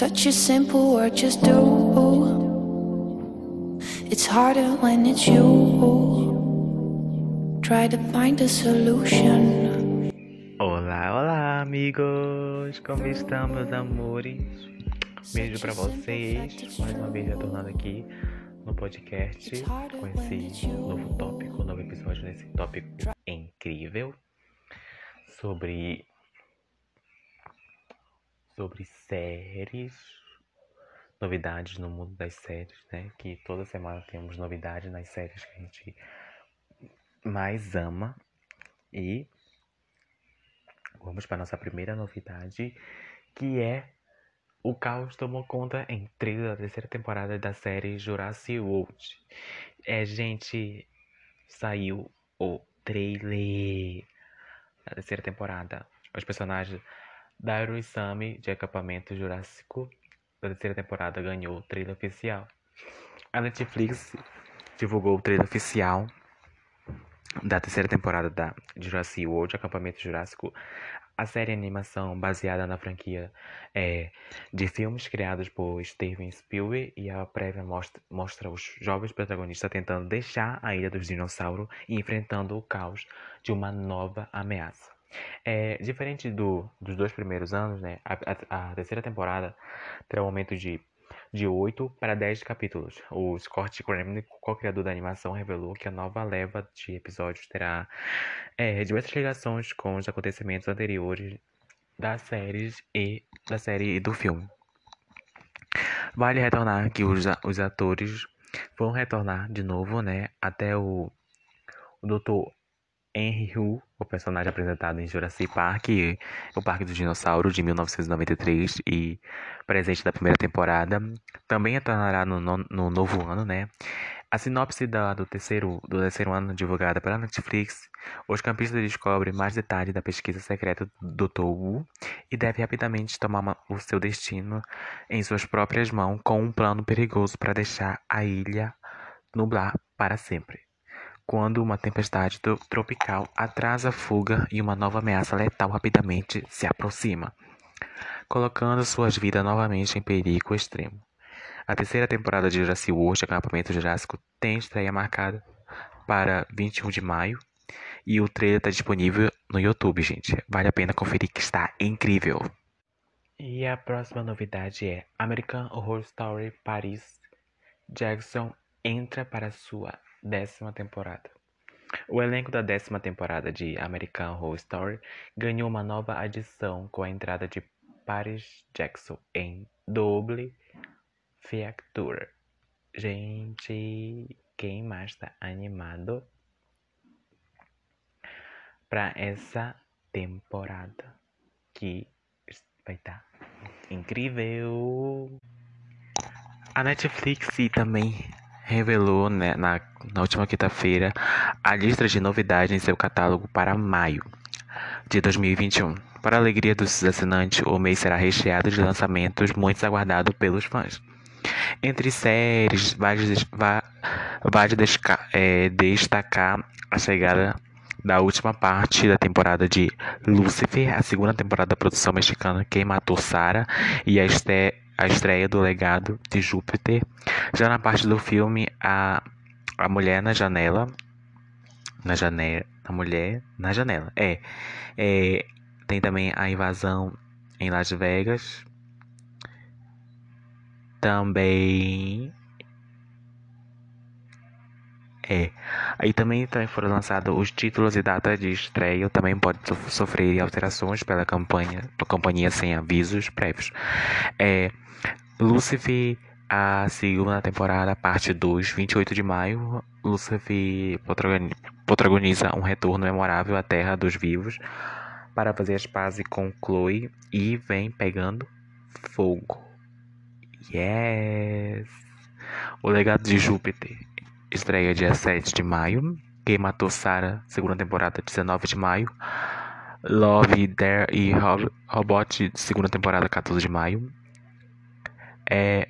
Such a simple word, just do. It's harder when it's you. Try to find a solution. Olá, olá, amigos! Como estão, meus amores? Beijo pra vocês. Mais uma vez retornando aqui no podcast com esse novo tópico, novo episódio desse tópico incrível sobre sobre séries, novidades no mundo das séries, né? Que toda semana temos novidades nas séries que a gente mais ama. E vamos para nossa primeira novidade, que é o caos tomou conta em trailer da terceira temporada da série Jurassic World. É, gente, saiu o trailer da terceira temporada. Os personagens Dairo Sammy de acampamento jurássico da terceira temporada ganhou o trailer oficial. A Netflix divulgou o trailer oficial da terceira temporada da Jurassic World, Acampamento Jurássico. A série animação baseada na franquia é, de filmes criados por Steven Spielberg e a prévia mostra, mostra os jovens protagonistas tentando deixar a Ilha dos Dinossauros e enfrentando o caos de uma nova ameaça. É, diferente do, dos dois primeiros anos, né, a, a, a terceira temporada terá um aumento de, de 8 para 10 capítulos. O Scott Graham, co-criador da animação, revelou que a nova leva de episódios terá é, diversas ligações com os acontecimentos anteriores das séries e da série e do filme. Vale retornar que os, os atores vão retornar de novo, né, até o, o Dr. Henry Hu, o personagem apresentado em Jurassic Park, o Parque do Dinossauro de 1993 e presente da primeira temporada, também retornará no, no, no, novo ano, né? A sinopse da, do, terceiro, do terceiro ano divulgada pela Netflix, os campistas descobrem mais detalhes da pesquisa secreta do Dr. Wu e devem rapidamente tomar uma, o seu destino em suas próprias mãos com um plano perigoso para deixar a ilha nublar para sempre quando uma tempestade tropical atrasa a fuga e uma nova ameaça letal rapidamente se aproxima, colocando suas vidas novamente em perigo extremo. A terceira temporada de Jurassic World Acampamento Jurássico tem estreia marcada para 21 de maio e o trailer está disponível no YouTube, gente. Vale a pena conferir que está incrível. E a próxima novidade é American Horror Story Paris Jackson entra para sua décima temporada. O elenco da décima temporada de American Horror Story ganhou uma nova adição com a entrada de Paris Jackson em Double Feature. Gente, quem mais está animado para essa temporada que vai estar tá incrível. A Netflix também revelou né, na, na última quinta-feira a lista de novidades em seu catálogo para maio de 2021. Para a alegria dos assinantes, o mês será recheado de lançamentos muito aguardados pelos fãs. Entre séries, vale, vale é, destacar a chegada da última parte da temporada de Lucifer, a segunda temporada da produção mexicana Quem Matou Sarah e a estreia a estreia do Legado de Júpiter. Já na parte do filme, a, a mulher na janela. Na janela. A mulher na janela. É, é. Tem também a invasão em Las Vegas. Também. É. Aí também, também foram lançados os títulos e data de estreia. Também pode sofrer alterações pela campanha, companhia sem avisos prévios. É. Lucifer, a segunda temporada, parte 2, 28 de maio. Lucifer protagoniza um retorno memorável à Terra dos Vivos para fazer as pazes com Chloe e vem pegando fogo. Yes! O Legado de Júpiter estreia dia 7 de maio. Quem Matou Sarah, segunda temporada, 19 de maio. Love, Dare e Robot, segunda temporada, 14 de maio é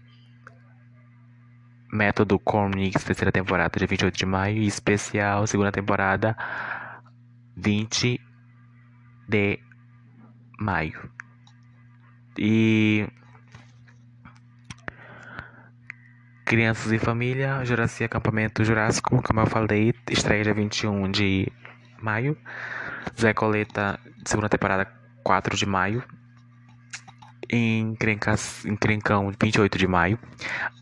Método Cornix, terceira temporada, dia 28 de maio. E especial, segunda temporada, 20 de maio. E Crianças e Família, Jurassic Acampamento Jurássico, como eu falei, estreia dia 21 de maio. Zé Coleta, segunda temporada, 4 de maio. Encrencas, Encrencão, 28 de maio.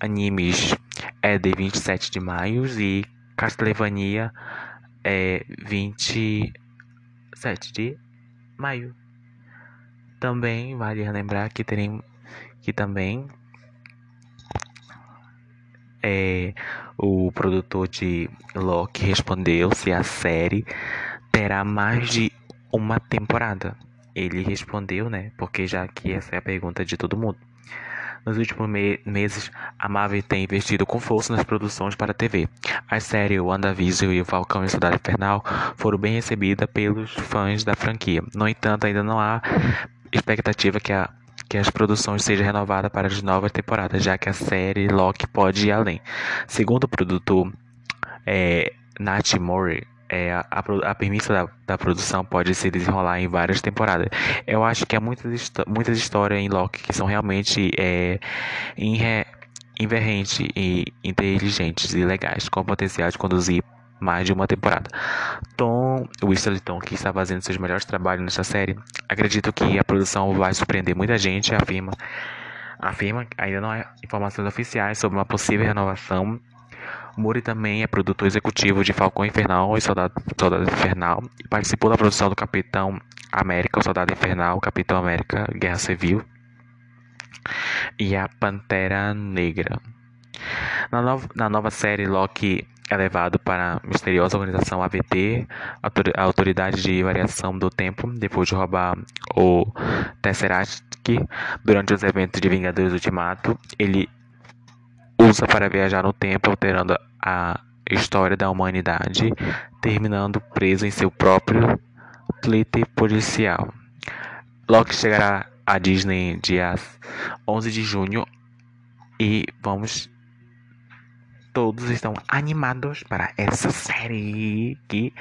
Animes é de 27 de maio. E Castlevania é 27 de maio. Também vale lembrar que teremos que também é, o produtor de Loki respondeu se a série terá mais de uma temporada. Ele respondeu, né? Porque já que essa é a pergunta de todo mundo. Nos últimos me meses, a Marvel tem investido com força nas produções para a TV. As séries WandaVision e O Falcão e a Cidade Infernal foram bem recebidas pelos fãs da franquia. No entanto, ainda não há expectativa que, a, que as produções sejam renovadas para as novas temporadas, já que a série Loki pode ir além. Segundo o produtor é, Nat Murray, é, a, a, da, da, produção pode se desenrolar em várias temporadas. Eu acho que há muitas, muitas histórias em Loki que são realmente é, e inteligentes e legais, com potencial de conduzir mais de uma temporada. Tom Whistleton, que está fazendo seus melhores trabalhos nessa série, acredito que a produção vai surpreender muita gente, afirma. Afirma ainda não há informações oficiais sobre uma possível renovação Muri também é produtor executivo de Falcão Infernal e Soldado, Soldado Infernal e participou da produção do Capitão América, o Soldado Infernal, Capitão América, Guerra Civil e a Pantera Negra. Na, nova, na nova série, Loki é levado para a misteriosa organização AVT, a Autoridade de Variação do Tempo, depois de roubar o Tesseract durante os eventos de Vingadores Ultimato. Ele usa para viajar no tempo, alterando a história da humanidade, terminando preso em seu próprio plete policial. Loki chegará à Disney dia 11 de junho e vamos todos estão animados para essa série que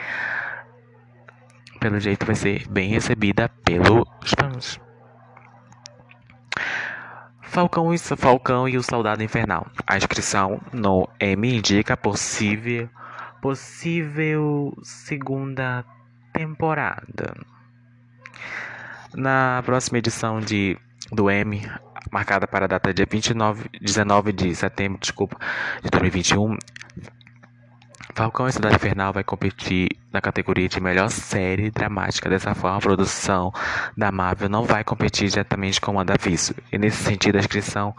pelo jeito vai ser bem recebida pelos fãs. Falcão e, Falcão e o Soldado Infernal. A inscrição no M indica possível, possível segunda temporada. Na próxima edição de, do M, marcada para a data de 29, 19 de setembro desculpa, de 2021, Falcão e Cidade Infernal vai competir na categoria de melhor série dramática. Dessa forma, a produção da Marvel não vai competir diretamente com a da Viso. E nesse sentido, a inscrição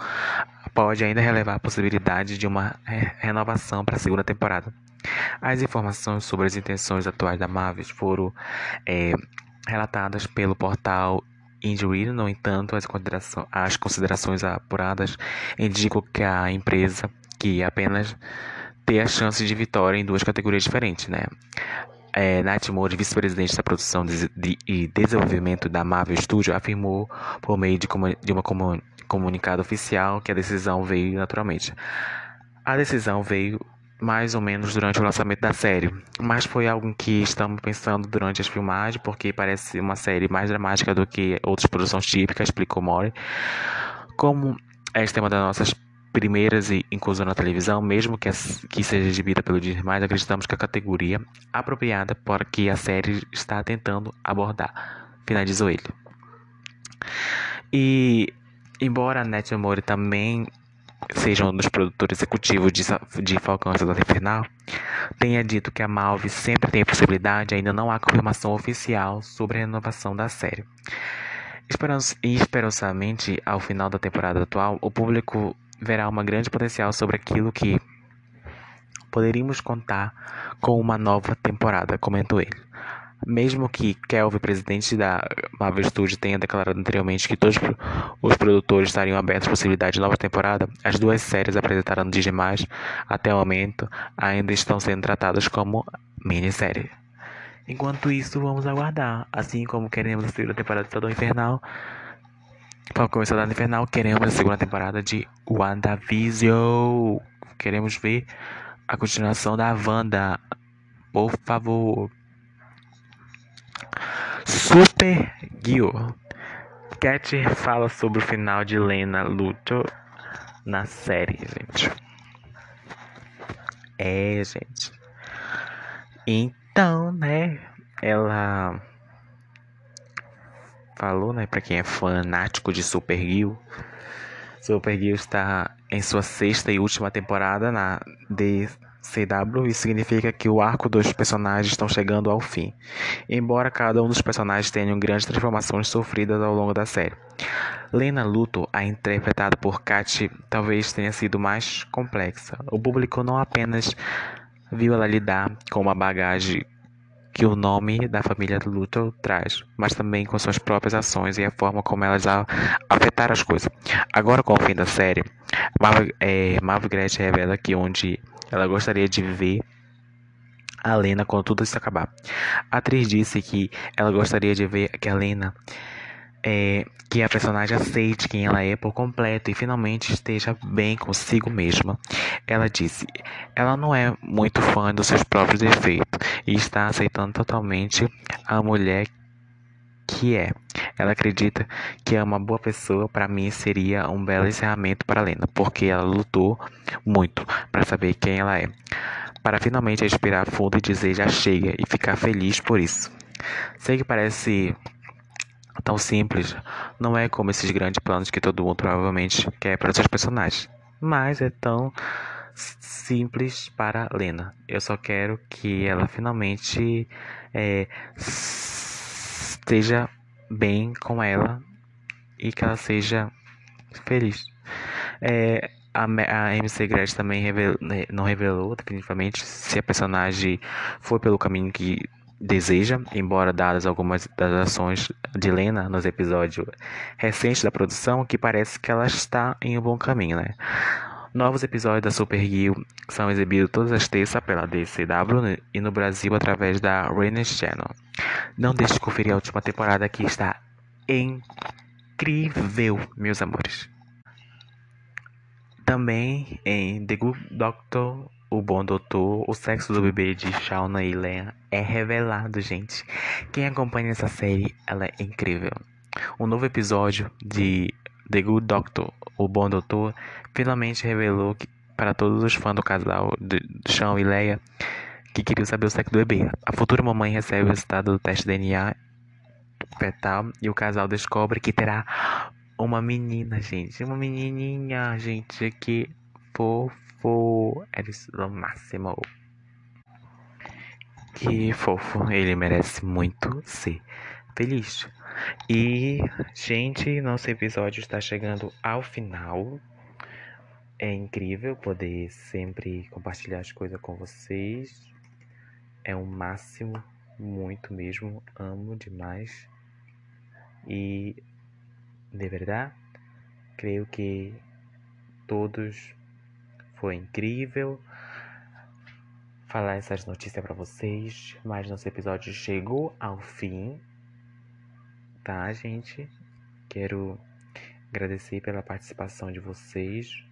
pode ainda relevar a possibilidade de uma renovação para a segunda temporada. As informações sobre as intenções atuais da Marvel foram é, relatadas pelo portal Injury, no entanto, as, considerações, as considerações apuradas indicam que a empresa, que apenas ter a chance de vitória em duas categorias diferentes, né? É, Nat Moore, vice-presidente da produção de, de, e desenvolvimento da Marvel Studios, afirmou por meio de, de uma comun, comunicado oficial que a decisão veio naturalmente. A decisão veio mais ou menos durante o lançamento da série, mas foi algo que estamos pensando durante as filmagens, porque parece uma série mais dramática do que outras produções típicas, explicou Mori. Como é uma das nossas primeiras e inclusão na televisão, mesmo que, que seja exibida pelo Disney+, acreditamos que a categoria apropriada para que a série está tentando abordar, finalizou ele. E, embora a Net Mori também seja um dos produtores executivos de, de Falcão e Soldado Infernal, tenha dito que a Malve sempre tem a possibilidade, ainda não há confirmação oficial sobre a renovação da série. Esperançosamente, ao final da temporada atual, o público verá uma grande potencial sobre aquilo que poderíamos contar com uma nova temporada, comentou ele. Mesmo que Kelvin, presidente da Marvel Studios, tenha declarado anteriormente que todos os produtores estariam abertos à possibilidade de nova temporada, as duas séries apresentadas no Disney+, até o momento, ainda estão sendo tratadas como minissérie. Enquanto isso, vamos aguardar. Assim como queremos a segunda temporada de do Infernal, Falcão e Soldado Infernal, queremos a segunda temporada de WandaVision. Queremos ver a continuação da Wanda. Por favor. Super Gil. Cat fala sobre o final de Lena Luthor na série, gente. É, gente. Então, né? Ela falou, né, para quem é fanático de Supergirl, Supergirl está em sua sexta e última temporada na DCW e significa que o arco dos personagens estão chegando ao fim, embora cada um dos personagens tenha grandes transformações sofridas ao longo da série. Lena Luthor, a interpretada por Kat, talvez tenha sido mais complexa. O público não apenas viu ela lidar com uma bagagem que o nome da família Luthor traz, mas também com suas próprias ações e a forma como elas afetaram as coisas. Agora, com o fim da série, Marvel, é, Marvel revela que onde ela gostaria de ver a Lena quando tudo isso acabar. A atriz disse que ela gostaria de ver que a Lena é, que a personagem aceite quem ela é por completo e finalmente esteja bem consigo mesma. Ela disse: ela não é muito fã dos seus próprios defeitos e está aceitando totalmente a mulher que é. Ela acredita que é uma boa pessoa. Para mim, seria um belo encerramento para Lena, porque ela lutou muito para saber quem ela é, para finalmente respirar fundo e dizer já chega e ficar feliz por isso. Sei que parece tão simples, não é como esses grandes planos que todo mundo provavelmente quer para seus personagens, mas é tão simples para Lena. Eu só quero que ela finalmente é, esteja bem com ela e que ela seja feliz. É, a, a MC Gretchen também né, não revelou definitivamente se a personagem foi pelo caminho que deseja, embora dadas algumas das ações de Lena nos episódios recentes da produção, que parece que ela está em um bom caminho, né? Novos episódios da Supergirl são exibidos todas as terças pela DCW e no Brasil através da Renes Channel. Não deixe de conferir a última temporada que está incrível, meus amores. Também em The Good Doctor o Bom Doutor, o sexo do bebê de Shauna e Leia é revelado, gente. Quem acompanha essa série, ela é incrível. Um novo episódio de The Good Doctor, o Bom Doutor, finalmente revelou que, para todos os fãs do casal de Shawn e Leia que queriam saber o sexo do bebê. A futura mamãe recebe o resultado do teste DNA fetal e o casal descobre que terá uma menina, gente. Uma menininha, gente, que fofo fofo. Eles o máximo. Que fofo. Ele merece muito ser feliz. E, gente, nosso episódio está chegando ao final. É incrível poder sempre compartilhar as coisas com vocês. É um máximo, muito mesmo. Amo demais. E, de verdade, creio que todos foi incrível falar essas notícias para vocês, mas nosso episódio chegou ao fim, tá, gente? Quero agradecer pela participação de vocês.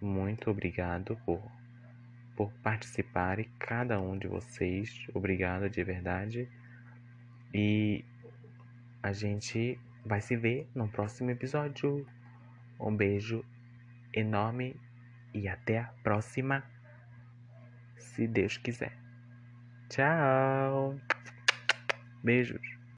Muito obrigado por, por participarem, cada um de vocês. Obrigado de verdade. E a gente vai se ver no próximo episódio. Um beijo enorme e até a próxima, se Deus quiser. Tchau. Beijos.